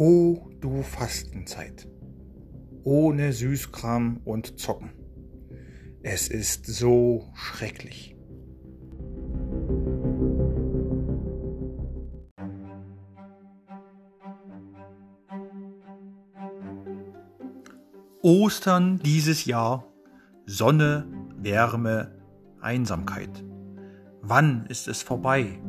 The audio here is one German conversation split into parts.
O du Fastenzeit, ohne Süßkram und Zocken. Es ist so schrecklich. Ostern dieses Jahr, Sonne, Wärme, Einsamkeit. Wann ist es vorbei?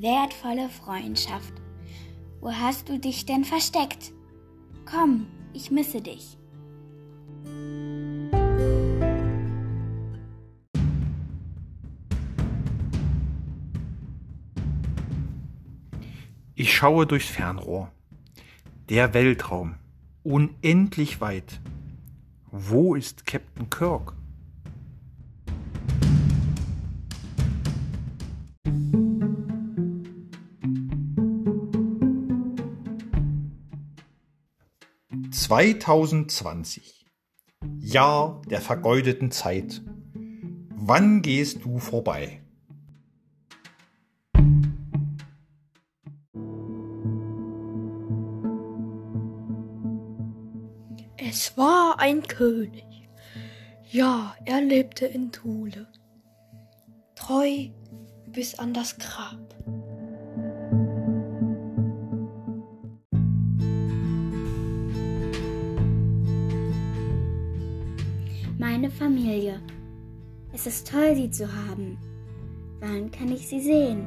Wertvolle Freundschaft. Wo hast du dich denn versteckt? Komm, ich misse dich. Ich schaue durchs Fernrohr. Der Weltraum. Unendlich weit. Wo ist Captain Kirk? Zweitausendzwanzig. Jahr der vergeudeten Zeit. Wann gehst du vorbei? Es war ein König. Ja, er lebte in Thule. Treu bis an das Grab. Meine Familie. Es ist toll, sie zu haben. Wann kann ich sie sehen?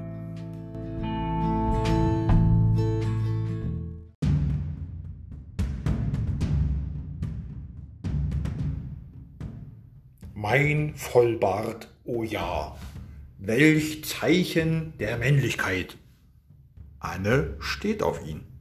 Mein Vollbart, o oh ja, welch Zeichen der Männlichkeit. Anne steht auf ihn.